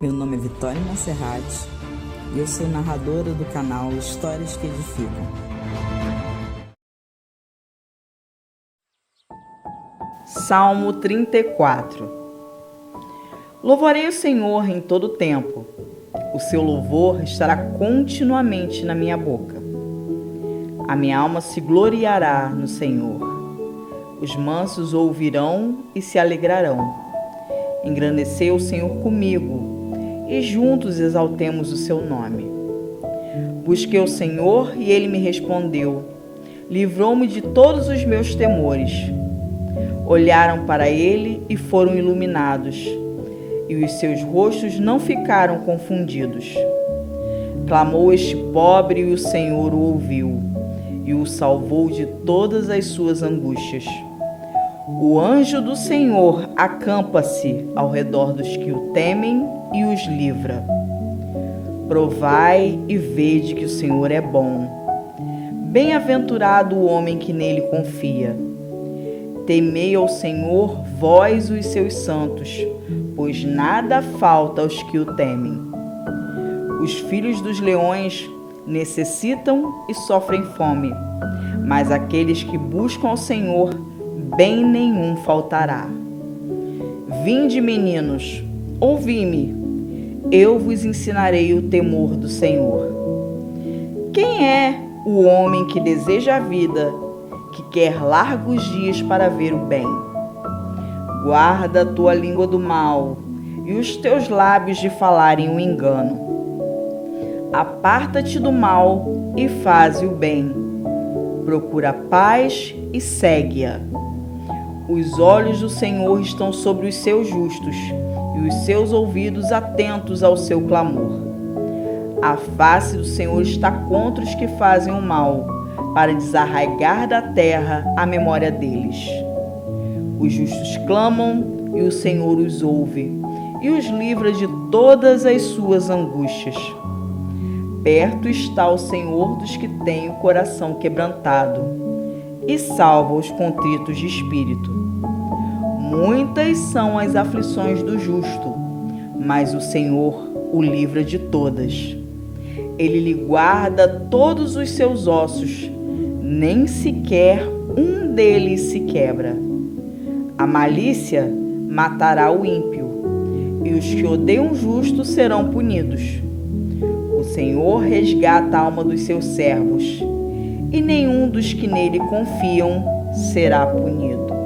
Meu nome é Vitória Monserrat e eu sou narradora do canal Histórias que Edificam. Salmo 34 Louvarei o Senhor em todo o tempo. O seu louvor estará continuamente na minha boca. A minha alma se gloriará no Senhor. Os mansos ouvirão e se alegrarão. Engrandeceu o Senhor comigo e juntos exaltemos o seu nome. Busquei o Senhor e ele me respondeu. Livrou-me de todos os meus temores. Olharam para ele e foram iluminados, e os seus rostos não ficaram confundidos. Clamou este pobre e o Senhor o ouviu, e o salvou de todas as suas angústias. O anjo do Senhor acampa-se ao redor dos que o temem e os livra. Provai e vede que o Senhor é bom. Bem-aventurado o homem que nele confia. Temei ao Senhor, vós os seus santos, pois nada falta aos que o temem. Os filhos dos leões necessitam e sofrem fome, mas aqueles que buscam ao Senhor bem nenhum faltará. Vinde, meninos, ouvi-me, eu vos ensinarei o temor do Senhor. Quem é o homem que deseja a vida, que quer largos dias para ver o bem? Guarda a tua língua do mal e os teus lábios de falarem o engano. Aparta-te do mal e faze o bem. Procura a paz e segue-a. Os olhos do Senhor estão sobre os seus justos e os seus ouvidos atentos ao seu clamor. A face do Senhor está contra os que fazem o mal, para desarraigar da terra a memória deles. Os justos clamam e o Senhor os ouve e os livra de todas as suas angústias. Perto está o Senhor dos que têm o coração quebrantado e salva os contritos de espírito. Muitas são as aflições do justo, mas o Senhor o livra de todas. Ele lhe guarda todos os seus ossos, nem sequer um deles se quebra. A malícia matará o ímpio, e os que odeiam o justo serão punidos. Senhor resgata a alma dos seus servos e nenhum dos que nele confiam será punido.